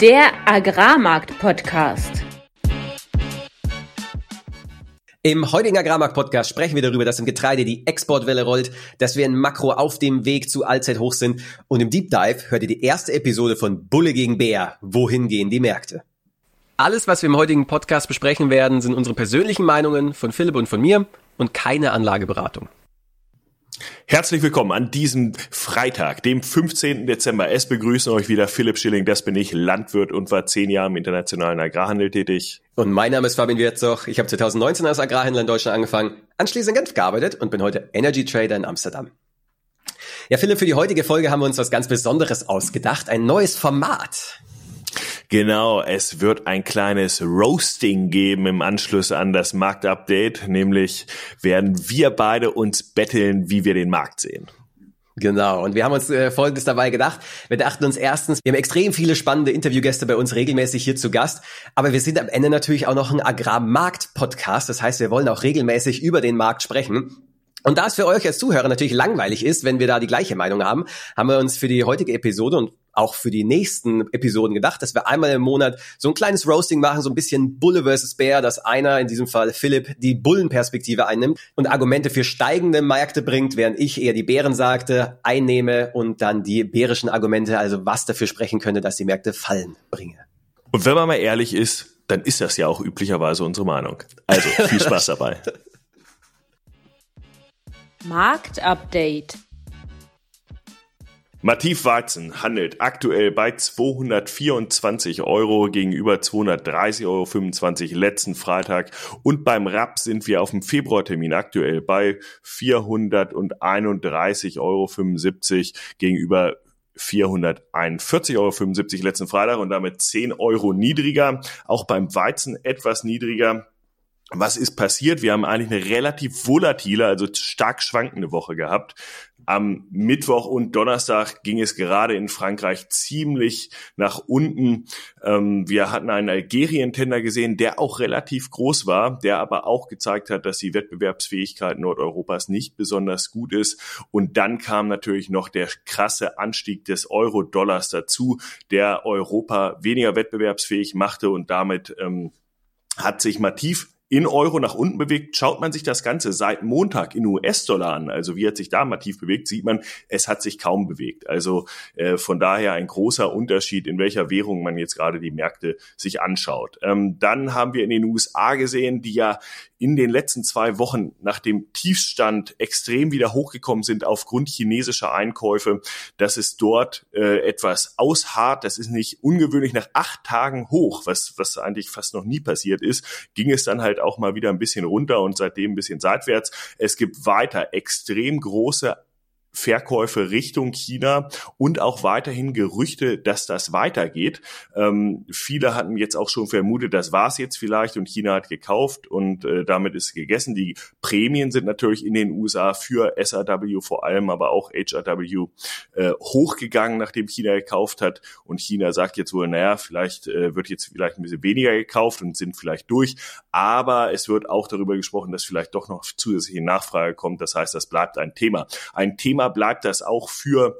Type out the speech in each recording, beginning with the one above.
Der Agrarmarkt-Podcast. Im heutigen Agrarmarkt-Podcast sprechen wir darüber, dass im Getreide die Exportwelle rollt, dass wir in Makro auf dem Weg zu Allzeithoch sind und im Deep Dive hört ihr die erste Episode von Bulle gegen Bär. Wohin gehen die Märkte? Alles, was wir im heutigen Podcast besprechen werden, sind unsere persönlichen Meinungen von Philipp und von mir und keine Anlageberatung. Herzlich willkommen an diesem Freitag, dem 15. Dezember. Es begrüßen euch wieder Philipp Schilling, das bin ich, Landwirt und war zehn Jahre im internationalen Agrarhandel tätig. Und mein Name ist Fabian Wirzoch. Ich habe 2019 als Agrarhändler in Deutschland angefangen, anschließend in Genf gearbeitet und bin heute Energy Trader in Amsterdam. Ja, Philipp, für die heutige Folge haben wir uns was ganz Besonderes ausgedacht, ein neues Format. Genau, es wird ein kleines Roasting geben im Anschluss an das Marktupdate, nämlich werden wir beide uns betteln, wie wir den Markt sehen. Genau, und wir haben uns äh, Folgendes dabei gedacht. Wir dachten uns erstens, wir haben extrem viele spannende Interviewgäste bei uns regelmäßig hier zu Gast, aber wir sind am Ende natürlich auch noch ein Agrarmarkt-Podcast. Das heißt, wir wollen auch regelmäßig über den Markt sprechen. Und da es für euch als Zuhörer natürlich langweilig ist, wenn wir da die gleiche Meinung haben, haben wir uns für die heutige Episode und auch für die nächsten Episoden gedacht, dass wir einmal im Monat so ein kleines Roasting machen, so ein bisschen Bulle versus Bär, dass einer, in diesem Fall Philipp, die Bullenperspektive einnimmt und Argumente für steigende Märkte bringt, während ich eher die Bären sagte, einnehme und dann die bärischen Argumente, also was dafür sprechen könnte, dass die Märkte fallen, bringe. Und wenn man mal ehrlich ist, dann ist das ja auch üblicherweise unsere Meinung. Also viel Spaß dabei. Marktupdate. Mativ Weizen handelt aktuell bei 224 Euro gegenüber 230,25 Euro letzten Freitag und beim Raps sind wir auf dem Februartermin aktuell bei 431,75 Euro gegenüber 441,75 Euro letzten Freitag und damit 10 Euro niedriger. Auch beim Weizen etwas niedriger was ist passiert? Wir haben eigentlich eine relativ volatile, also stark schwankende Woche gehabt. Am Mittwoch und Donnerstag ging es gerade in Frankreich ziemlich nach unten. Ähm, wir hatten einen Algerien-Tender gesehen, der auch relativ groß war, der aber auch gezeigt hat, dass die Wettbewerbsfähigkeit Nordeuropas nicht besonders gut ist. Und dann kam natürlich noch der krasse Anstieg des Euro-Dollars dazu, der Europa weniger wettbewerbsfähig machte und damit ähm, hat sich Mativ in Euro nach unten bewegt. Schaut man sich das Ganze seit Montag in US-Dollar an, also wie hat sich da massiv bewegt, sieht man, es hat sich kaum bewegt. Also äh, von daher ein großer Unterschied, in welcher Währung man jetzt gerade die Märkte sich anschaut. Ähm, dann haben wir in den USA gesehen, die ja in den letzten zwei Wochen nach dem Tiefstand extrem wieder hochgekommen sind aufgrund chinesischer Einkäufe, dass es dort äh, etwas ausharrt. Das ist nicht ungewöhnlich. Nach acht Tagen hoch, was, was eigentlich fast noch nie passiert ist, ging es dann halt auch mal wieder ein bisschen runter und seitdem ein bisschen seitwärts. Es gibt weiter extrem große Verkäufe Richtung China und auch weiterhin Gerüchte, dass das weitergeht. Ähm, viele hatten jetzt auch schon vermutet, das war's jetzt vielleicht und China hat gekauft und äh, damit ist gegessen. Die Prämien sind natürlich in den USA für SAW vor allem, aber auch HRW äh, hochgegangen, nachdem China gekauft hat und China sagt jetzt wohl, naja, vielleicht äh, wird jetzt vielleicht ein bisschen weniger gekauft und sind vielleicht durch, aber es wird auch darüber gesprochen, dass vielleicht doch noch zusätzliche Nachfrage kommt. Das heißt, das bleibt ein Thema. Ein Thema Thema bleibt das auch für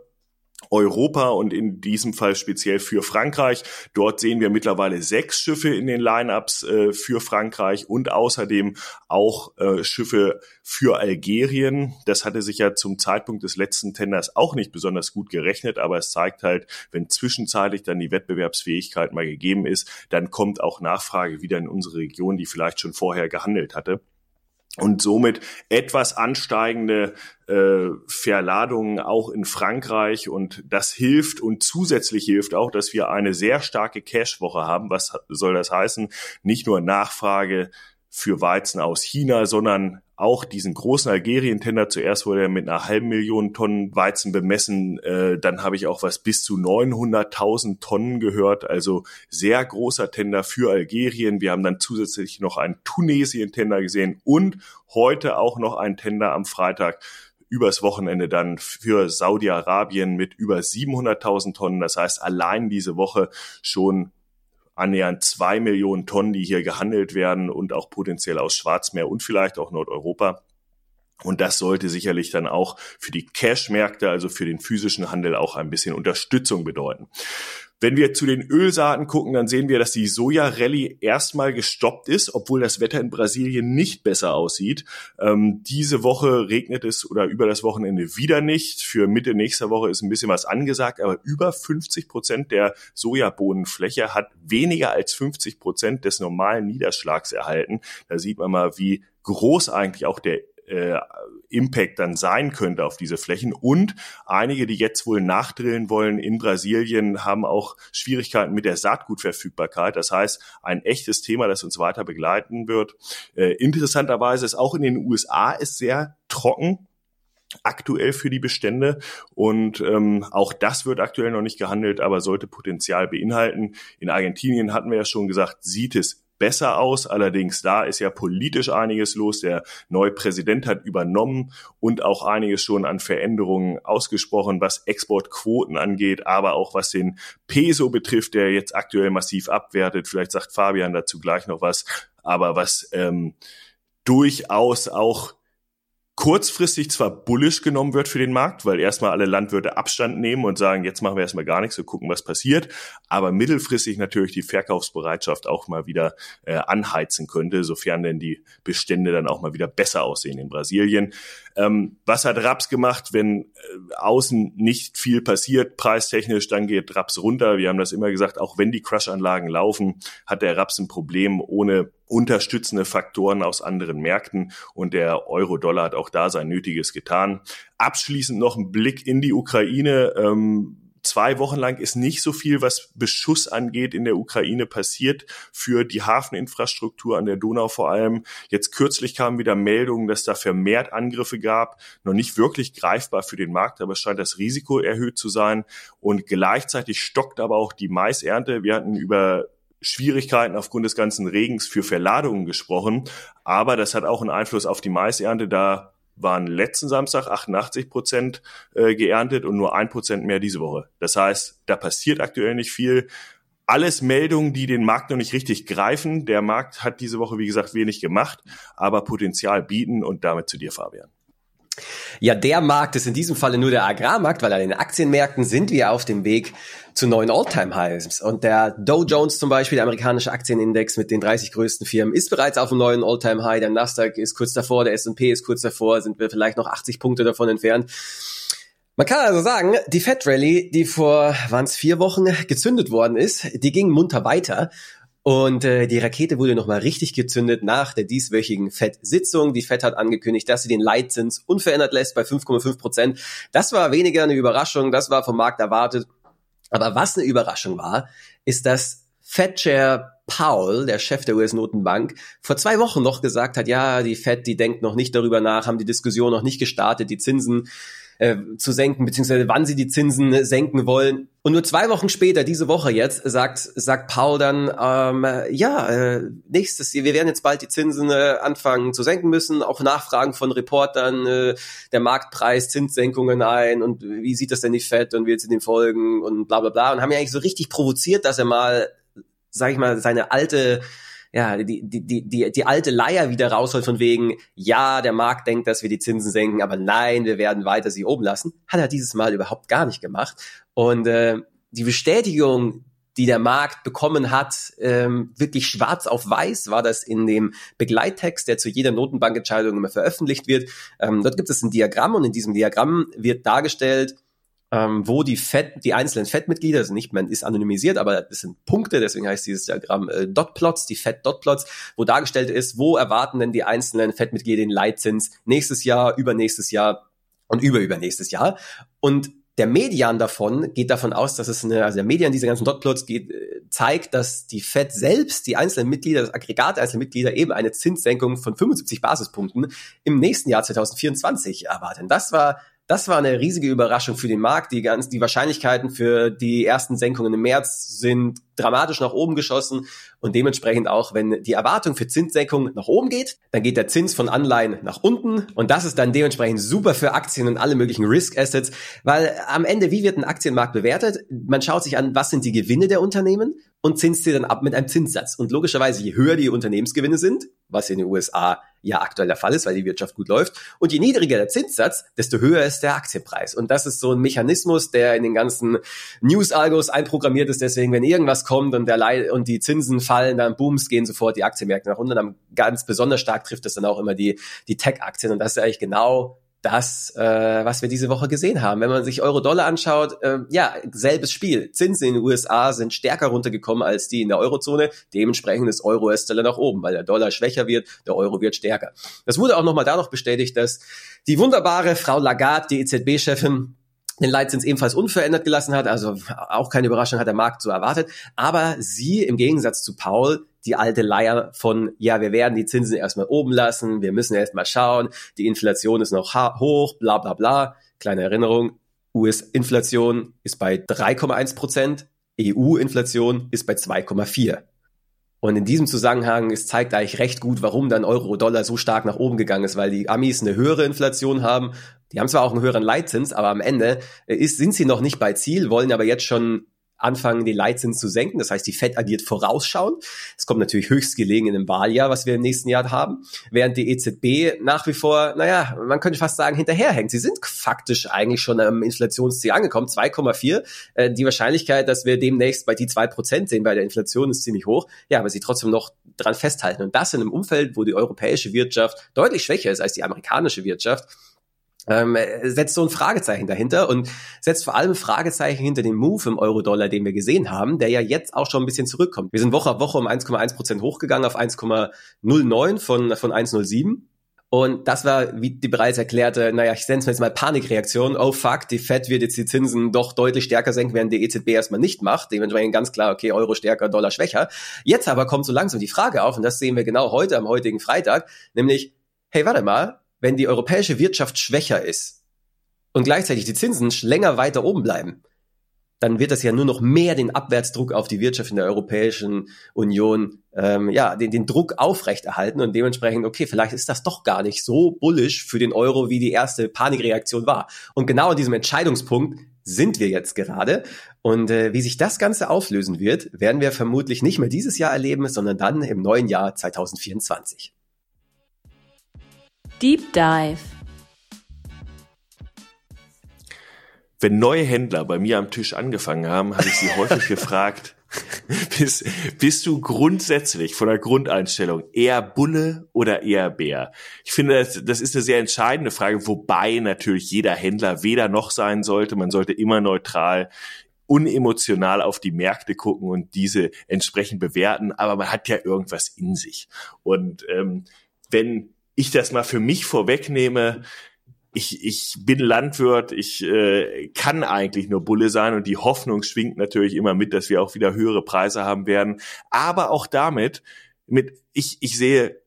Europa und in diesem Fall speziell für Frankreich. Dort sehen wir mittlerweile sechs Schiffe in den Lineups äh, für Frankreich und außerdem auch äh, Schiffe für Algerien. Das hatte sich ja zum Zeitpunkt des letzten Tenders auch nicht besonders gut gerechnet, aber es zeigt halt, wenn zwischenzeitlich dann die Wettbewerbsfähigkeit mal gegeben ist, dann kommt auch Nachfrage wieder in unsere Region, die vielleicht schon vorher gehandelt hatte und somit etwas ansteigende äh, Verladungen auch in Frankreich und das hilft und zusätzlich hilft auch, dass wir eine sehr starke Cash-Woche haben. Was soll das heißen? Nicht nur Nachfrage für Weizen aus China, sondern auch diesen großen Algerien-Tender. Zuerst wurde er mit einer halben Million Tonnen Weizen bemessen. Äh, dann habe ich auch was bis zu 900.000 Tonnen gehört. Also sehr großer Tender für Algerien. Wir haben dann zusätzlich noch einen Tunesien-Tender gesehen und heute auch noch einen Tender am Freitag übers Wochenende dann für Saudi-Arabien mit über 700.000 Tonnen. Das heißt, allein diese Woche schon annähernd zwei Millionen Tonnen, die hier gehandelt werden und auch potenziell aus Schwarzmeer und vielleicht auch Nordeuropa. Und das sollte sicherlich dann auch für die Cash-Märkte, also für den physischen Handel auch ein bisschen Unterstützung bedeuten. Wenn wir zu den Ölsaaten gucken, dann sehen wir, dass die Soja-Rallye erstmal gestoppt ist, obwohl das Wetter in Brasilien nicht besser aussieht. Ähm, diese Woche regnet es oder über das Wochenende wieder nicht. Für Mitte nächster Woche ist ein bisschen was angesagt, aber über 50 Prozent der Sojabohnenfläche hat weniger als 50 Prozent des normalen Niederschlags erhalten. Da sieht man mal, wie groß eigentlich auch der äh, Impact dann sein könnte auf diese Flächen. Und einige, die jetzt wohl nachdrillen wollen in Brasilien, haben auch Schwierigkeiten mit der Saatgutverfügbarkeit. Das heißt, ein echtes Thema, das uns weiter begleiten wird. Äh, interessanterweise ist auch in den USA ist sehr trocken aktuell für die Bestände und ähm, auch das wird aktuell noch nicht gehandelt, aber sollte Potenzial beinhalten. In Argentinien hatten wir ja schon gesagt, sieht es besser aus. Allerdings da ist ja politisch einiges los. Der neue Präsident hat übernommen und auch einiges schon an Veränderungen ausgesprochen, was Exportquoten angeht, aber auch was den Peso betrifft, der jetzt aktuell massiv abwertet. Vielleicht sagt Fabian dazu gleich noch was. Aber was ähm, durchaus auch kurzfristig zwar bullish genommen wird für den Markt, weil erstmal alle Landwirte Abstand nehmen und sagen, jetzt machen wir erstmal gar nichts und gucken, was passiert, aber mittelfristig natürlich die Verkaufsbereitschaft auch mal wieder äh, anheizen könnte, sofern denn die Bestände dann auch mal wieder besser aussehen in Brasilien. Ähm, was hat Raps gemacht, wenn äh, außen nicht viel passiert, preistechnisch, dann geht Raps runter. Wir haben das immer gesagt, auch wenn die Crush-Anlagen laufen, hat der Raps ein Problem ohne unterstützende Faktoren aus anderen Märkten und der Euro-Dollar hat auch da sein Nötiges getan. Abschließend noch ein Blick in die Ukraine. Ähm, zwei Wochen lang ist nicht so viel, was Beschuss angeht, in der Ukraine passiert für die Hafeninfrastruktur an der Donau vor allem. Jetzt kürzlich kamen wieder Meldungen, dass da vermehrt Angriffe gab. Noch nicht wirklich greifbar für den Markt, aber es scheint das Risiko erhöht zu sein. Und gleichzeitig stockt aber auch die Maisernte. Wir hatten über Schwierigkeiten aufgrund des ganzen Regens für Verladungen gesprochen. Aber das hat auch einen Einfluss auf die Maisernte. Da waren letzten Samstag 88 Prozent äh, geerntet und nur ein Prozent mehr diese Woche. Das heißt, da passiert aktuell nicht viel. Alles Meldungen, die den Markt noch nicht richtig greifen. Der Markt hat diese Woche, wie gesagt, wenig gemacht, aber Potenzial bieten und damit zu dir, Fabian. Ja, der Markt ist in diesem Falle nur der Agrarmarkt, weil an den Aktienmärkten sind wir auf dem Weg zu neuen All-Time-Highs. Und der Dow Jones zum Beispiel, der amerikanische Aktienindex mit den 30 größten Firmen, ist bereits auf einem neuen All-Time-High. Der Nasdaq ist kurz davor, der S&P ist kurz davor, sind wir vielleicht noch 80 Punkte davon entfernt. Man kann also sagen, die Fed Rally, die vor, waren es vier Wochen gezündet worden ist, die ging munter weiter. Und äh, die Rakete wurde nochmal richtig gezündet nach der dieswöchigen FED-Sitzung. Die FED hat angekündigt, dass sie den Leitzins unverändert lässt bei 5,5 Prozent. Das war weniger eine Überraschung, das war vom Markt erwartet. Aber was eine Überraschung war, ist, dass Fed-Chair Powell, der Chef der US-Notenbank, vor zwei Wochen noch gesagt hat, ja, die Fed, die denkt noch nicht darüber nach, haben die Diskussion noch nicht gestartet, die Zinsen äh, zu senken, beziehungsweise wann sie die Zinsen äh, senken wollen. Und nur zwei Wochen später, diese Woche jetzt, sagt, sagt Paul dann, ähm, ja, äh, nächstes, wir werden jetzt bald die Zinsen äh, anfangen zu senken müssen, auch Nachfragen von Reportern, äh, der Marktpreis, Zinssenkungen ein und wie sieht das denn die Fed und wird sie dem folgen und bla bla bla und haben ja eigentlich so richtig provoziert, dass er mal, sag ich mal, seine alte ja, die, die, die, die, die alte Leier wieder rausholt von wegen, ja, der Markt denkt, dass wir die Zinsen senken, aber nein, wir werden weiter sie oben lassen, hat er dieses Mal überhaupt gar nicht gemacht. Und äh, die Bestätigung, die der Markt bekommen hat, ähm, wirklich schwarz auf weiß, war das in dem Begleittext, der zu jeder Notenbankentscheidung immer veröffentlicht wird. Ähm, dort gibt es ein Diagramm und in diesem Diagramm wird dargestellt, ähm, wo die Fed, die einzelnen Fed-Mitglieder, also nicht, man ist anonymisiert, aber es sind Punkte, deswegen heißt dieses Diagramm äh, Dotplots, die Fed-Dotplots, wo dargestellt ist, wo erwarten denn die einzelnen Fed-Mitglieder den Leitzins nächstes Jahr, übernächstes Jahr und überübernächstes Jahr. Und der Median davon geht davon aus, dass es eine, also der Median dieser ganzen Dotplots geht, äh, zeigt, dass die Fed selbst, die einzelnen Mitglieder, das Aggregat der einzelnen Mitglieder eben eine Zinssenkung von 75 Basispunkten im nächsten Jahr 2024 erwarten. Das war das war eine riesige Überraschung für den Markt. Die, ganz, die Wahrscheinlichkeiten für die ersten Senkungen im März sind dramatisch nach oben geschossen und dementsprechend auch, wenn die Erwartung für Zinssenkung nach oben geht, dann geht der Zins von Anleihen nach unten und das ist dann dementsprechend super für Aktien und alle möglichen Risk Assets, weil am Ende, wie wird ein Aktienmarkt bewertet? Man schaut sich an, was sind die Gewinne der Unternehmen und zinst sie dann ab mit einem Zinssatz. Und logischerweise, je höher die Unternehmensgewinne sind, was in den USA ja aktuell der Fall ist, weil die Wirtschaft gut läuft, und je niedriger der Zinssatz, desto höher ist der Aktienpreis. Und das ist so ein Mechanismus, der in den ganzen News-Algos einprogrammiert ist. Deswegen, wenn irgendwas kommt und, der und die Zinsen fallen, dann booms, gehen sofort die Aktienmärkte nach unten. Dann ganz besonders stark trifft es dann auch immer die, die Tech-Aktien. Und das ist eigentlich genau das, äh, was wir diese Woche gesehen haben. Wenn man sich Euro-Dollar anschaut, äh, ja, selbes Spiel. Zinsen in den USA sind stärker runtergekommen als die in der Eurozone. Dementsprechend ist Euro-US-Dollar nach oben, weil der Dollar schwächer wird, der Euro wird stärker. Das wurde auch nochmal dadurch bestätigt, dass die wunderbare Frau Lagarde, die EZB-Chefin, den Leitzins ebenfalls unverändert gelassen hat. Also auch keine Überraschung hat der Markt so erwartet. Aber sie im Gegensatz zu Paul die alte Leier von, ja, wir werden die Zinsen erstmal oben lassen, wir müssen erstmal schauen, die Inflation ist noch hoch, bla bla bla. Kleine Erinnerung, US-Inflation ist bei 3,1 Prozent, EU-Inflation ist bei 2,4. Und in diesem Zusammenhang es zeigt eigentlich recht gut, warum dann Euro-Dollar so stark nach oben gegangen ist, weil die Amis eine höhere Inflation haben. Die haben zwar auch einen höheren Leitzins, aber am Ende ist, sind sie noch nicht bei Ziel, wollen aber jetzt schon anfangen, den Leitzins zu senken. Das heißt, die Fed agiert vorausschauend. Es kommt natürlich höchst gelegen in dem Wahljahr, was wir im nächsten Jahr haben, während die EZB nach wie vor, naja, man könnte fast sagen, hinterherhängt. Sie sind faktisch eigentlich schon am Inflationsziel angekommen, 2,4. Äh, die Wahrscheinlichkeit, dass wir demnächst bei die zwei Prozent sehen bei der Inflation, ist ziemlich hoch. Ja, aber sie trotzdem noch dran festhalten. Und das in einem Umfeld, wo die europäische Wirtschaft deutlich schwächer ist als die amerikanische Wirtschaft ähm, setzt so ein Fragezeichen dahinter und setzt vor allem Fragezeichen hinter dem Move im Euro-Dollar, den wir gesehen haben, der ja jetzt auch schon ein bisschen zurückkommt. Wir sind Woche auf Woche um 1,1 Prozent hochgegangen auf 1,09 von, von 1,07. Und das war, wie die bereits erklärte, naja, ich nenne es jetzt mal Panikreaktion. Oh fuck, die Fed wird jetzt die Zinsen doch deutlich stärker senken, während die EZB erstmal nicht macht. Dementsprechend ganz klar, okay, Euro stärker, Dollar schwächer. Jetzt aber kommt so langsam die Frage auf, und das sehen wir genau heute am heutigen Freitag, nämlich, hey, warte mal, wenn die europäische Wirtschaft schwächer ist und gleichzeitig die Zinsen länger weiter oben bleiben, dann wird das ja nur noch mehr den Abwärtsdruck auf die Wirtschaft in der Europäischen Union, ähm, ja, den, den Druck aufrechterhalten und dementsprechend, okay, vielleicht ist das doch gar nicht so bullish für den Euro, wie die erste Panikreaktion war. Und genau an diesem Entscheidungspunkt sind wir jetzt gerade. Und äh, wie sich das Ganze auflösen wird, werden wir vermutlich nicht mehr dieses Jahr erleben, sondern dann im neuen Jahr 2024. Deep Dive. Wenn neue Händler bei mir am Tisch angefangen haben, habe ich sie häufig gefragt, bist, bist du grundsätzlich von der Grundeinstellung eher Bulle oder eher Bär? Ich finde, das, das ist eine sehr entscheidende Frage, wobei natürlich jeder Händler weder noch sein sollte. Man sollte immer neutral unemotional auf die Märkte gucken und diese entsprechend bewerten, aber man hat ja irgendwas in sich. Und ähm, wenn ich das mal für mich vorwegnehme, ich, ich bin Landwirt, ich äh, kann eigentlich nur Bulle sein und die Hoffnung schwingt natürlich immer mit, dass wir auch wieder höhere Preise haben werden. Aber auch damit, mit ich, ich sehe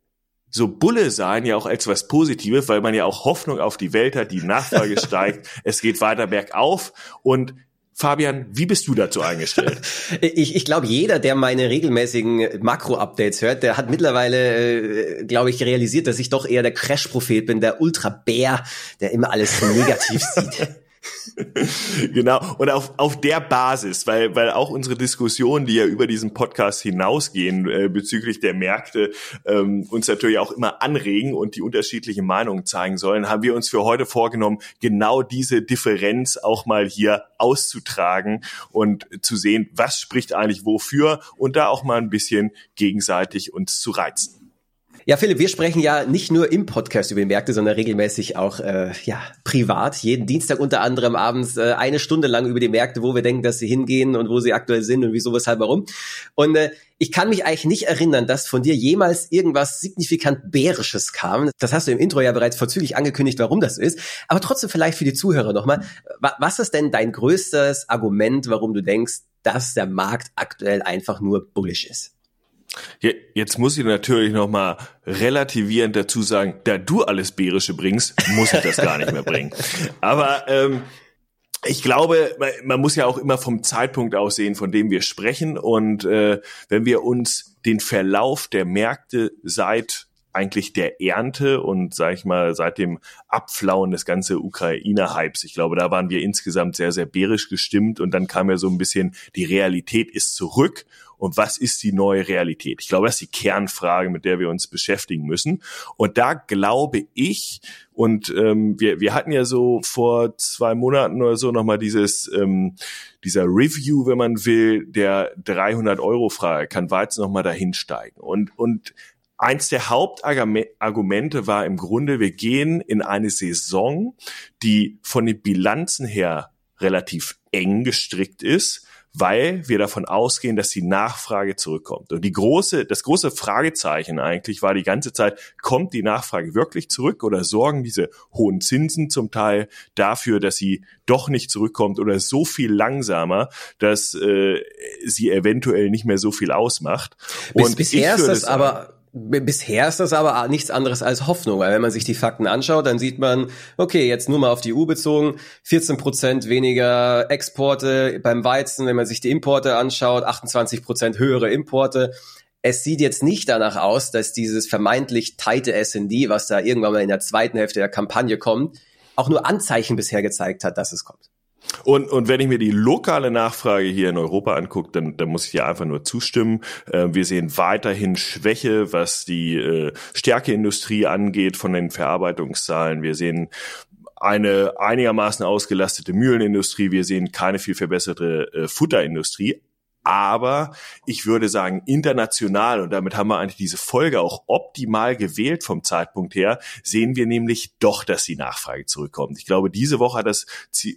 so Bulle sein ja auch als was Positives, weil man ja auch Hoffnung auf die Welt hat, die Nachfrage steigt, es geht weiter bergauf und Fabian, wie bist du dazu eingestellt? ich ich glaube, jeder, der meine regelmäßigen Makro-Updates hört, der hat mittlerweile, äh, glaube ich, realisiert, dass ich doch eher der Crash-Prophet bin, der Ultra-Bär, der immer alles negativ sieht. genau. Und auf, auf der Basis, weil, weil auch unsere Diskussionen, die ja über diesen Podcast hinausgehen äh, bezüglich der Märkte, ähm, uns natürlich auch immer anregen und die unterschiedlichen Meinungen zeigen sollen, haben wir uns für heute vorgenommen, genau diese Differenz auch mal hier auszutragen und zu sehen, was spricht eigentlich wofür und da auch mal ein bisschen gegenseitig uns zu reizen. Ja, Philipp, wir sprechen ja nicht nur im Podcast über die Märkte, sondern regelmäßig auch äh, ja privat. Jeden Dienstag unter anderem abends äh, eine Stunde lang über die Märkte, wo wir denken, dass sie hingehen und wo sie aktuell sind und wieso, weshalb, warum. Und äh, ich kann mich eigentlich nicht erinnern, dass von dir jemals irgendwas signifikant Bärisches kam. Das hast du im Intro ja bereits vorzüglich angekündigt, warum das ist. Aber trotzdem vielleicht für die Zuhörer nochmal. Was ist denn dein größtes Argument, warum du denkst, dass der Markt aktuell einfach nur bullish ist? Jetzt muss ich natürlich noch mal relativierend dazu sagen, da du alles Bärische bringst, muss ich das gar nicht mehr bringen. Aber ähm, ich glaube, man muss ja auch immer vom Zeitpunkt aussehen, von dem wir sprechen. Und äh, wenn wir uns den Verlauf der Märkte seit eigentlich der Ernte und sage ich mal seit dem Abflauen des ganzen Ukraine-Hypes. Ich glaube, da waren wir insgesamt sehr, sehr bärisch gestimmt und dann kam ja so ein bisschen, die Realität ist zurück und was ist die neue Realität? Ich glaube, das ist die Kernfrage, mit der wir uns beschäftigen müssen. Und da glaube ich, und ähm, wir, wir hatten ja so vor zwei Monaten oder so nochmal dieses, ähm, dieser Review, wenn man will, der 300-Euro-Frage, kann Weizen nochmal dahin steigen. Und, und eins der Hauptargumente war im Grunde, wir gehen in eine Saison, die von den Bilanzen her relativ eng gestrickt ist weil wir davon ausgehen, dass die Nachfrage zurückkommt. Und die große, das große Fragezeichen eigentlich war die ganze Zeit, kommt die Nachfrage wirklich zurück oder sorgen diese hohen Zinsen zum Teil dafür, dass sie doch nicht zurückkommt oder so viel langsamer, dass äh, sie eventuell nicht mehr so viel ausmacht. Bis, Und bisher ist das aber Bisher ist das aber nichts anderes als Hoffnung, weil wenn man sich die Fakten anschaut, dann sieht man, okay, jetzt nur mal auf die EU bezogen, 14 Prozent weniger Exporte beim Weizen, wenn man sich die Importe anschaut, 28 Prozent höhere Importe. Es sieht jetzt nicht danach aus, dass dieses vermeintlich teite S&D, was da irgendwann mal in der zweiten Hälfte der Kampagne kommt, auch nur Anzeichen bisher gezeigt hat, dass es kommt. Und, und wenn ich mir die lokale Nachfrage hier in Europa angucke, dann, dann muss ich ja einfach nur zustimmen. Äh, wir sehen weiterhin Schwäche, was die äh, Stärkeindustrie angeht von den Verarbeitungszahlen. Wir sehen eine einigermaßen ausgelastete Mühlenindustrie. Wir sehen keine viel verbesserte äh, Futterindustrie aber ich würde sagen, international, und damit haben wir eigentlich diese Folge auch optimal gewählt vom Zeitpunkt her, sehen wir nämlich doch, dass die Nachfrage zurückkommt. Ich glaube, diese Woche hat das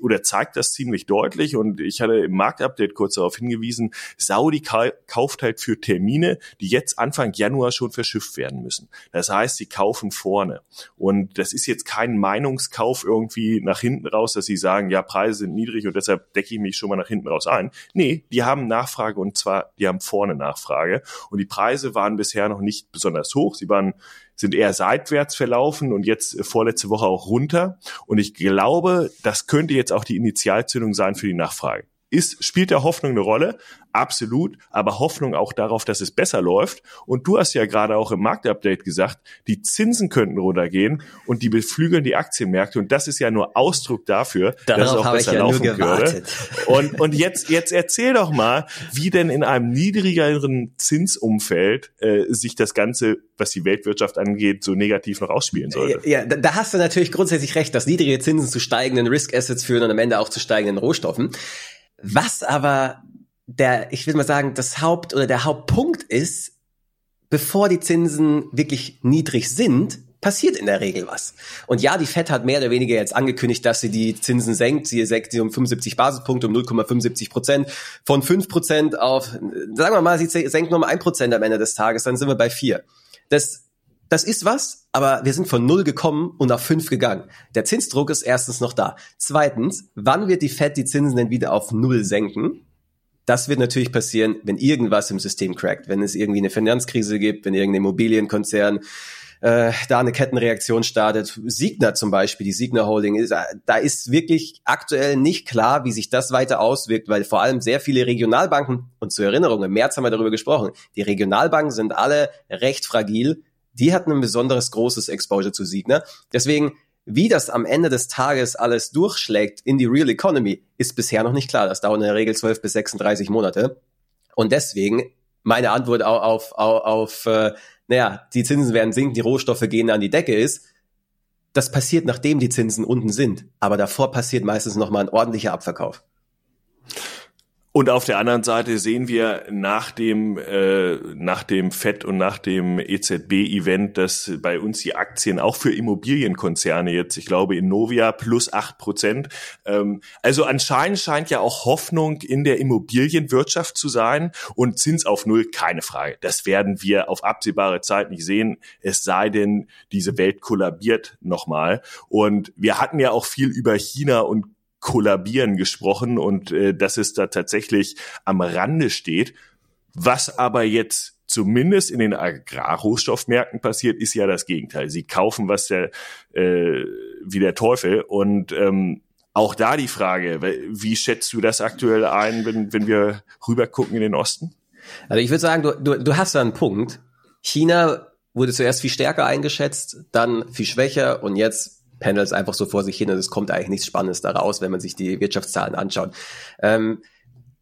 oder zeigt das ziemlich deutlich und ich hatte im Marktupdate kurz darauf hingewiesen, Saudi kauft halt für Termine, die jetzt Anfang Januar schon verschifft werden müssen. Das heißt, sie kaufen vorne. Und das ist jetzt kein Meinungskauf irgendwie nach hinten raus, dass sie sagen, ja, Preise sind niedrig und deshalb decke ich mich schon mal nach hinten raus ein. Nee, die haben Nachfrage Nachfrage und zwar, die haben vorne Nachfrage. Und die Preise waren bisher noch nicht besonders hoch. Sie waren sind eher seitwärts verlaufen und jetzt vorletzte Woche auch runter. Und ich glaube, das könnte jetzt auch die Initialzündung sein für die Nachfrage. Ist, spielt der Hoffnung eine Rolle? Absolut, aber Hoffnung auch darauf, dass es besser läuft. Und du hast ja gerade auch im Marktupdate gesagt, die Zinsen könnten runtergehen und die beflügeln die Aktienmärkte. Und das ist ja nur Ausdruck dafür, Darauf dass es auch besser ja laufen würde. Und, und jetzt, jetzt erzähl doch mal, wie denn in einem niedrigeren Zinsumfeld äh, sich das Ganze, was die Weltwirtschaft angeht, so negativ noch ausspielen sollte. Ja, da hast du natürlich grundsätzlich recht, dass niedrige Zinsen zu steigenden Risk Assets führen und am Ende auch zu steigenden Rohstoffen. Was aber der, ich will mal sagen, das Haupt oder der Hauptpunkt ist, bevor die Zinsen wirklich niedrig sind, passiert in der Regel was. Und ja, die Fed hat mehr oder weniger jetzt angekündigt, dass sie die Zinsen senkt. Sie senkt sie um 75 Basispunkte, um 0,75 Prozent. Von 5 Prozent auf, sagen wir mal, sie senkt nur um 1 Prozent am Ende des Tages, dann sind wir bei 4. Das, das ist was, aber wir sind von 0 gekommen und auf 5 gegangen. Der Zinsdruck ist erstens noch da. Zweitens, wann wird die Fed die Zinsen denn wieder auf 0 senken? Das wird natürlich passieren, wenn irgendwas im System crackt, wenn es irgendwie eine Finanzkrise gibt, wenn irgendein Immobilienkonzern äh, da eine Kettenreaktion startet. Signa zum Beispiel, die Signa Holding, ist, da ist wirklich aktuell nicht klar, wie sich das weiter auswirkt, weil vor allem sehr viele Regionalbanken, und zur Erinnerung, im März haben wir darüber gesprochen, die Regionalbanken sind alle recht fragil. Die hatten ein besonderes großes Exposure zu Signa. Deswegen wie das am Ende des Tages alles durchschlägt in die Real Economy, ist bisher noch nicht klar. Das dauert in der Regel 12 bis 36 Monate. Und deswegen meine Antwort auf, auf, auf, auf äh, naja, die Zinsen werden sinken, die Rohstoffe gehen an die Decke ist. Das passiert, nachdem die Zinsen unten sind. Aber davor passiert meistens nochmal ein ordentlicher Abverkauf. Und auf der anderen Seite sehen wir nach dem, äh, nach dem FED und nach dem EZB-Event, dass bei uns die Aktien auch für Immobilienkonzerne jetzt, ich glaube, Innovia plus acht Prozent. Ähm, also anscheinend scheint ja auch Hoffnung in der Immobilienwirtschaft zu sein und Zins auf Null, keine Frage. Das werden wir auf absehbare Zeit nicht sehen, es sei denn, diese Welt kollabiert nochmal. Und wir hatten ja auch viel über China und Kollabieren gesprochen und äh, dass es da tatsächlich am Rande steht. Was aber jetzt zumindest in den Agrarrohstoffmärkten passiert, ist ja das Gegenteil. Sie kaufen was der äh, wie der Teufel und ähm, auch da die Frage, wie schätzt du das aktuell ein, wenn, wenn wir rüber gucken in den Osten? Also ich würde sagen, du, du, du hast da einen Punkt. China wurde zuerst viel stärker eingeschätzt, dann viel schwächer und jetzt pendelt es einfach so vor sich hin und es kommt eigentlich nichts Spannendes daraus, wenn man sich die Wirtschaftszahlen anschaut. Ähm,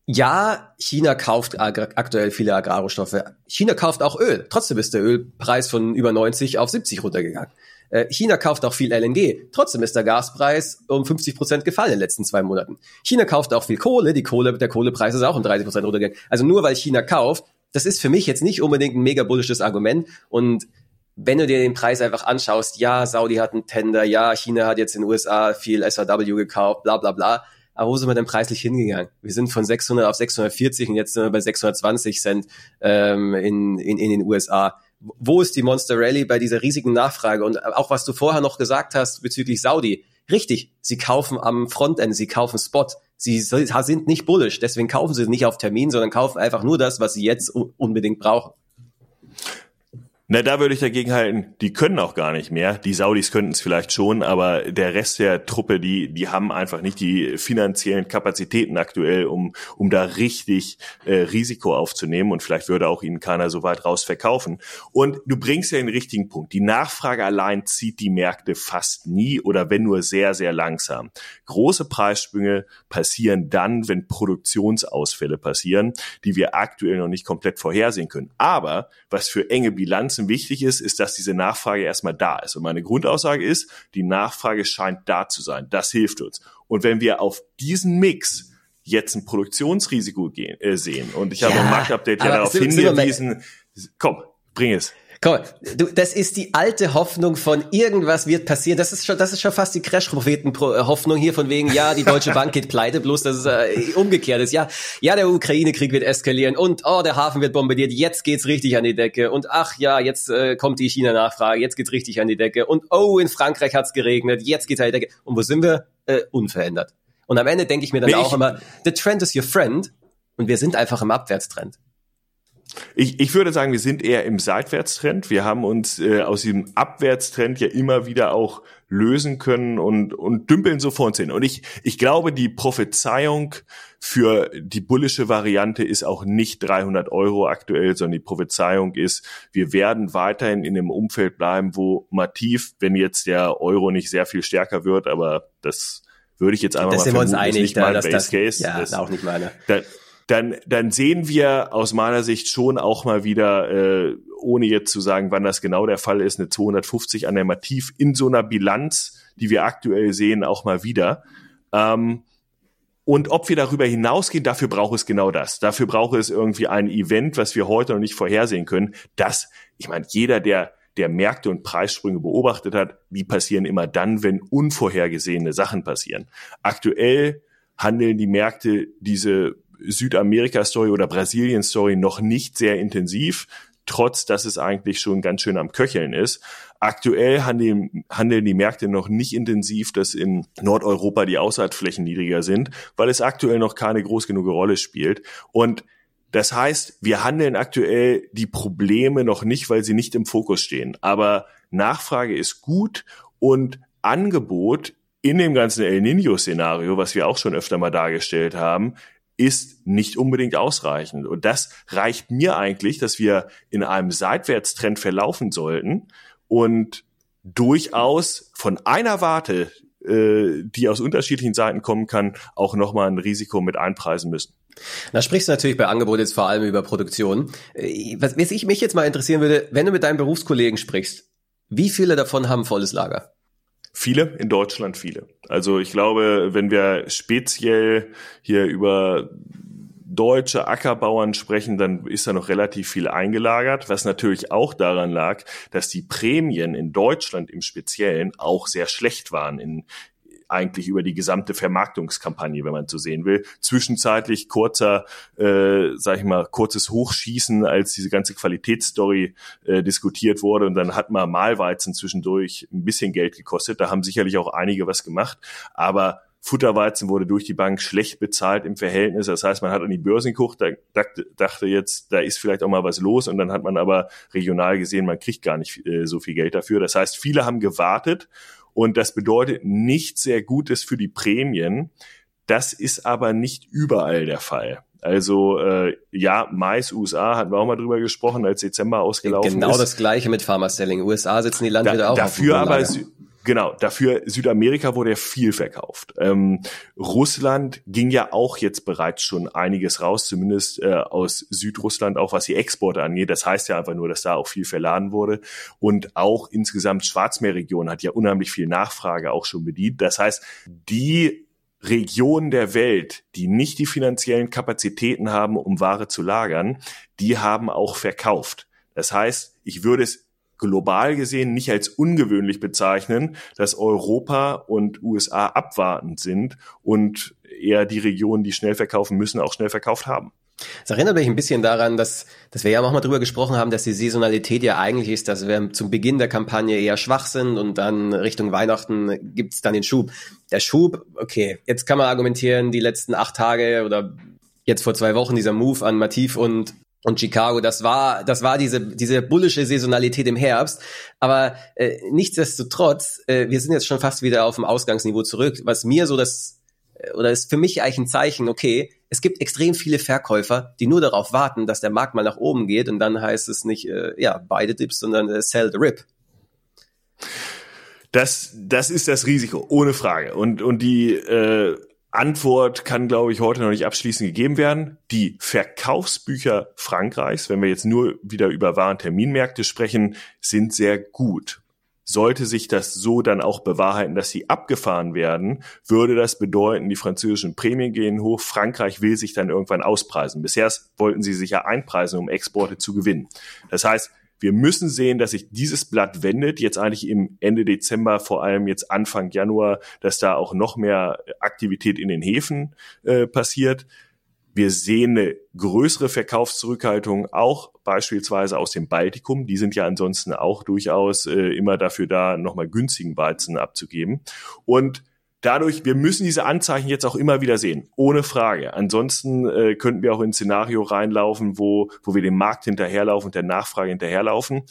ja, China kauft aktuell viele Agrarrohstoffe. China kauft auch Öl. Trotzdem ist der Ölpreis von über 90 auf 70 runtergegangen. Äh, China kauft auch viel LNG. Trotzdem ist der Gaspreis um 50 Prozent gefallen in den letzten zwei Monaten. China kauft auch viel Kohle. Die Kohle, der Kohlepreis ist auch um 30 Prozent runtergegangen. Also nur weil China kauft, das ist für mich jetzt nicht unbedingt ein mega bullisches Argument. Und wenn du dir den Preis einfach anschaust, ja, Saudi hat einen Tender, ja, China hat jetzt in den USA viel SAW gekauft, bla bla bla aber wo sind wir denn preislich hingegangen? Wir sind von 600 auf 640 und jetzt sind wir bei 620 Cent ähm, in, in, in den USA. Wo ist die Monster Rally bei dieser riesigen Nachfrage? Und auch was du vorher noch gesagt hast bezüglich Saudi. Richtig, sie kaufen am Frontend, sie kaufen Spot. Sie sind nicht bullish, deswegen kaufen sie nicht auf Termin, sondern kaufen einfach nur das, was sie jetzt unbedingt brauchen. Na, da würde ich dagegen halten, die können auch gar nicht mehr. Die Saudis könnten es vielleicht schon, aber der Rest der Truppe, die, die haben einfach nicht die finanziellen Kapazitäten aktuell, um, um da richtig äh, Risiko aufzunehmen und vielleicht würde auch ihnen keiner so weit raus verkaufen. Und du bringst ja den richtigen Punkt. Die Nachfrage allein zieht die Märkte fast nie oder wenn nur sehr, sehr langsam. Große Preissprünge passieren dann, wenn Produktionsausfälle passieren, die wir aktuell noch nicht komplett vorhersehen können. Aber was für enge Bilanz Ganzen wichtig ist, ist, dass diese Nachfrage erstmal da ist. Und meine Grundaussage ist, die Nachfrage scheint da zu sein. Das hilft uns. Und wenn wir auf diesen Mix jetzt ein Produktionsrisiko gehen, äh, sehen, und ich habe ja, im Marktupdate ja darauf hingewiesen, komm, bring es. Komm, du, das ist die alte Hoffnung von irgendwas wird passieren. Das ist schon, das ist schon fast die Crash-Propheten-Hoffnung hier von wegen, ja, die Deutsche Bank geht pleite, bloß dass es äh, umgekehrt ist. Ja, ja, der Ukraine-Krieg wird eskalieren und oh, der Hafen wird bombardiert. Jetzt geht's richtig an die Decke und ach ja, jetzt äh, kommt die China-Nachfrage. Jetzt geht's richtig an die Decke und oh, in Frankreich hat's geregnet. Jetzt geht's an die Decke. Und wo sind wir? Äh, unverändert. Und am Ende denke ich mir dann nee, auch immer, the trend is your friend. Und wir sind einfach im Abwärtstrend. Ich, ich würde sagen, wir sind eher im Seitwärtstrend. Wir haben uns äh, aus diesem Abwärtstrend ja immer wieder auch lösen können und, und dümpeln so vor uns hin. Und ich, ich glaube, die Prophezeiung für die bullische Variante ist auch nicht 300 Euro aktuell, sondern die Prophezeiung ist, wir werden weiterhin in dem Umfeld bleiben, wo Mativ, wenn jetzt der Euro nicht sehr viel stärker wird, aber das würde ich jetzt einfach das mal vermuten, sind wir uns einig, nicht mein Base das, Case. Ja, das ist auch nicht meine. Da, dann, dann sehen wir aus meiner Sicht schon auch mal wieder, äh, ohne jetzt zu sagen, wann das genau der Fall ist, eine 250 an der Mativ in so einer Bilanz, die wir aktuell sehen, auch mal wieder. Ähm, und ob wir darüber hinausgehen, dafür braucht es genau das. Dafür braucht es irgendwie ein Event, was wir heute noch nicht vorhersehen können. Das, ich meine, jeder, der der Märkte und Preissprünge beobachtet hat, die passieren immer dann, wenn unvorhergesehene Sachen passieren. Aktuell handeln die Märkte diese Südamerika-Story oder Brasilien-Story noch nicht sehr intensiv, trotz dass es eigentlich schon ganz schön am Köcheln ist. Aktuell handeln, handeln die Märkte noch nicht intensiv, dass in Nordeuropa die Aussaatflächen niedriger sind, weil es aktuell noch keine groß genug Rolle spielt. Und das heißt, wir handeln aktuell die Probleme noch nicht, weil sie nicht im Fokus stehen. Aber Nachfrage ist gut und Angebot in dem ganzen El Nino-Szenario, was wir auch schon öfter mal dargestellt haben, ist nicht unbedingt ausreichend. Und das reicht mir eigentlich, dass wir in einem Seitwärtstrend verlaufen sollten und durchaus von einer Warte, äh, die aus unterschiedlichen Seiten kommen kann, auch nochmal ein Risiko mit einpreisen müssen. Da sprichst du natürlich bei Angebot jetzt vor allem über Produktion. Äh, was, was ich mich jetzt mal interessieren würde, wenn du mit deinen Berufskollegen sprichst, wie viele davon haben volles Lager? Viele, in Deutschland viele. Also ich glaube, wenn wir speziell hier über deutsche Ackerbauern sprechen, dann ist da noch relativ viel eingelagert, was natürlich auch daran lag, dass die Prämien in Deutschland im Speziellen auch sehr schlecht waren in eigentlich über die gesamte Vermarktungskampagne, wenn man so sehen will. Zwischenzeitlich kurzer, äh, sag ich mal, kurzes Hochschießen, als diese ganze Qualitätsstory äh, diskutiert wurde und dann hat mal Malweizen zwischendurch ein bisschen Geld gekostet. Da haben sicherlich auch einige was gemacht, aber Futterweizen wurde durch die Bank schlecht bezahlt im Verhältnis. Das heißt, man hat an die Börsen geguckt, da dachte jetzt, da ist vielleicht auch mal was los und dann hat man aber regional gesehen, man kriegt gar nicht äh, so viel Geld dafür. Das heißt, viele haben gewartet und das bedeutet nicht sehr Gutes für die Prämien. Das ist aber nicht überall der Fall. Also äh, ja, Mais, USA, hatten wir auch mal drüber gesprochen, als Dezember ausgelaufen genau ist. Genau das gleiche mit Pharma Selling. USA sitzen die Landwirte da, auch Dafür aber Genau, dafür Südamerika wurde ja viel verkauft. Ähm, Russland ging ja auch jetzt bereits schon einiges raus, zumindest äh, aus Südrussland, auch was die Exporte angeht. Das heißt ja einfach nur, dass da auch viel verladen wurde. Und auch insgesamt Schwarzmeerregion hat ja unheimlich viel Nachfrage auch schon bedient. Das heißt, die Regionen der Welt, die nicht die finanziellen Kapazitäten haben, um Ware zu lagern, die haben auch verkauft. Das heißt, ich würde es global gesehen nicht als ungewöhnlich bezeichnen, dass Europa und USA abwartend sind und eher die Regionen, die schnell verkaufen müssen, auch schnell verkauft haben. Es erinnert mich ein bisschen daran, dass, dass wir ja auch mal drüber gesprochen haben, dass die Saisonalität ja eigentlich ist, dass wir zum Beginn der Kampagne eher schwach sind und dann Richtung Weihnachten gibt's dann den Schub. Der Schub, okay, jetzt kann man argumentieren, die letzten acht Tage oder jetzt vor zwei Wochen dieser Move an Mativ und und Chicago, das war, das war diese, diese bullische Saisonalität im Herbst. Aber äh, nichtsdestotrotz, äh, wir sind jetzt schon fast wieder auf dem Ausgangsniveau zurück. Was mir so das, äh, oder ist für mich eigentlich ein Zeichen, okay, es gibt extrem viele Verkäufer, die nur darauf warten, dass der Markt mal nach oben geht und dann heißt es nicht, äh, ja, beide Dips, sondern äh, sell the rip. Das, das ist das Risiko, ohne Frage. Und, und die äh, Antwort kann, glaube ich, heute noch nicht abschließend gegeben werden. Die Verkaufsbücher Frankreichs, wenn wir jetzt nur wieder über Warenterminmärkte sprechen, sind sehr gut. Sollte sich das so dann auch bewahrheiten, dass sie abgefahren werden, würde das bedeuten, die französischen Prämien gehen hoch. Frankreich will sich dann irgendwann auspreisen. Bisher wollten sie sich ja einpreisen, um Exporte zu gewinnen. Das heißt, wir müssen sehen, dass sich dieses Blatt wendet, jetzt eigentlich im Ende Dezember, vor allem jetzt Anfang Januar, dass da auch noch mehr Aktivität in den Häfen äh, passiert. Wir sehen eine größere Verkaufszurückhaltung auch beispielsweise aus dem Baltikum. Die sind ja ansonsten auch durchaus äh, immer dafür da, nochmal günstigen Weizen abzugeben. Und dadurch, wir müssen diese Anzeichen jetzt auch immer wieder sehen, ohne Frage. Ansonsten äh, könnten wir auch in ein Szenario reinlaufen, wo, wo wir dem Markt hinterherlaufen und der Nachfrage hinterherlaufen.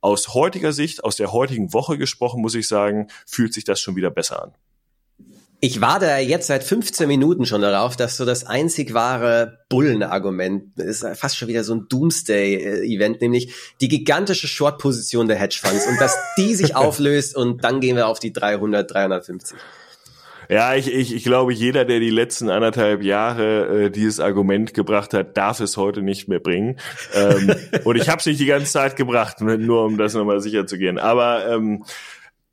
Aus heutiger Sicht, aus der heutigen Woche gesprochen, muss ich sagen, fühlt sich das schon wieder besser an. Ich warte jetzt seit 15 Minuten schon darauf, dass so das einzig wahre Bullenargument ist fast schon wieder so ein Doomsday-Event, nämlich die gigantische Short-Position der Hedgefonds und dass die sich auflöst und dann gehen wir auf die 300, 350. Ja, ich, ich, ich glaube, jeder, der die letzten anderthalb Jahre äh, dieses Argument gebracht hat, darf es heute nicht mehr bringen. Ähm, und ich habe es nicht die ganze Zeit gebracht, nur um das nochmal sicher zu gehen. Aber ähm,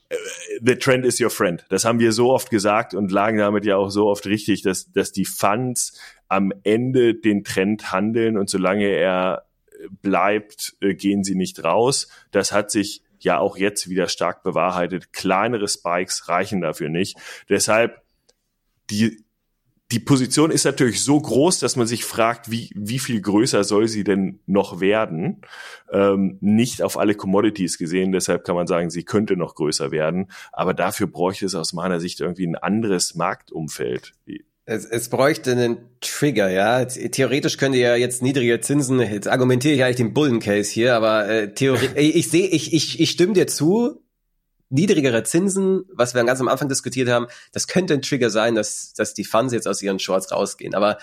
äh, the trend is your friend. Das haben wir so oft gesagt und lagen damit ja auch so oft richtig, dass, dass die Funds am Ende den Trend handeln und solange er bleibt, äh, gehen sie nicht raus. Das hat sich ja auch jetzt wieder stark bewahrheitet. Kleinere Spikes reichen dafür nicht. Deshalb die die Position ist natürlich so groß, dass man sich fragt, wie, wie viel größer soll sie denn noch werden? Ähm, nicht auf alle Commodities gesehen, deshalb kann man sagen, sie könnte noch größer werden. Aber dafür bräuchte es aus meiner Sicht irgendwie ein anderes Marktumfeld. Es, es bräuchte einen Trigger, ja. Theoretisch könnte ja jetzt niedrige Zinsen, jetzt argumentiere ich eigentlich den Bullencase hier, aber äh, Theorie, ich sehe, ich, ich, ich stimme dir zu, niedrigere Zinsen, was wir ganz am Anfang diskutiert haben, das könnte ein Trigger sein, dass, dass die Funds jetzt aus ihren Shorts rausgehen. Aber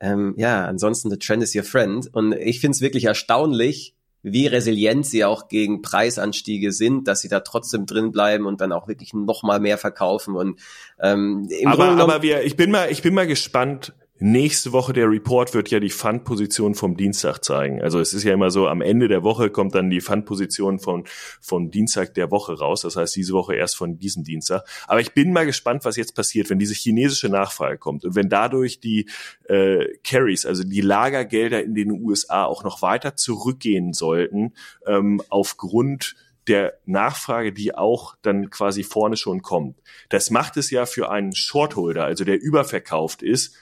ähm, ja, ansonsten, the trend is your friend. Und ich finde es wirklich erstaunlich, wie resilient sie auch gegen Preisanstiege sind, dass sie da trotzdem drin bleiben und dann auch wirklich noch mal mehr verkaufen. Und ähm, im aber, aber wir, ich bin mal, ich bin mal gespannt, Nächste Woche der Report wird ja die Fundposition vom Dienstag zeigen. Also es ist ja immer so, am Ende der Woche kommt dann die Fundposition von, vom Dienstag der Woche raus. Das heißt, diese Woche erst von diesem Dienstag. Aber ich bin mal gespannt, was jetzt passiert, wenn diese chinesische Nachfrage kommt und wenn dadurch die äh, Carries, also die Lagergelder in den USA auch noch weiter zurückgehen sollten, ähm, aufgrund der Nachfrage, die auch dann quasi vorne schon kommt. Das macht es ja für einen Shortholder, also der überverkauft ist,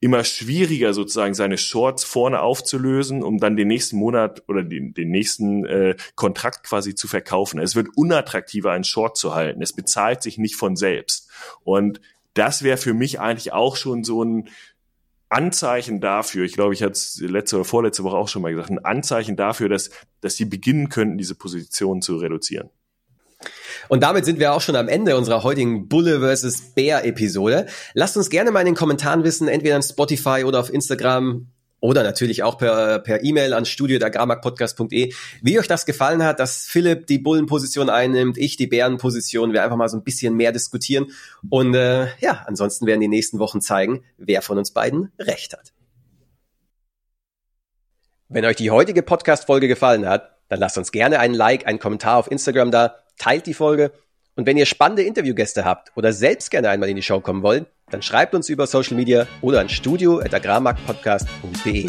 immer schwieriger sozusagen seine Shorts vorne aufzulösen, um dann den nächsten Monat oder den, den nächsten äh, Kontrakt quasi zu verkaufen. Es wird unattraktiver, einen Short zu halten. Es bezahlt sich nicht von selbst. Und das wäre für mich eigentlich auch schon so ein Anzeichen dafür, ich glaube, ich hatte es letzte oder vorletzte Woche auch schon mal gesagt, ein Anzeichen dafür, dass, dass sie beginnen könnten, diese Position zu reduzieren. Und damit sind wir auch schon am Ende unserer heutigen Bulle vs. Bär Episode. Lasst uns gerne mal in den Kommentaren wissen, entweder an Spotify oder auf Instagram oder natürlich auch per per E-Mail an studio.agrarmarktpodcast.de, wie euch das gefallen hat, dass Philipp die Bullenposition einnimmt, ich die Bärenposition, wir einfach mal so ein bisschen mehr diskutieren und äh, ja, ansonsten werden die nächsten Wochen zeigen, wer von uns beiden recht hat. Wenn euch die heutige Podcast-Folge gefallen hat, dann lasst uns gerne einen Like, einen Kommentar auf Instagram da, teilt die Folge und wenn ihr spannende Interviewgäste habt oder selbst gerne einmal in die Show kommen wollt, dann schreibt uns über Social Media oder an studio.agrarmarktpodcast.de.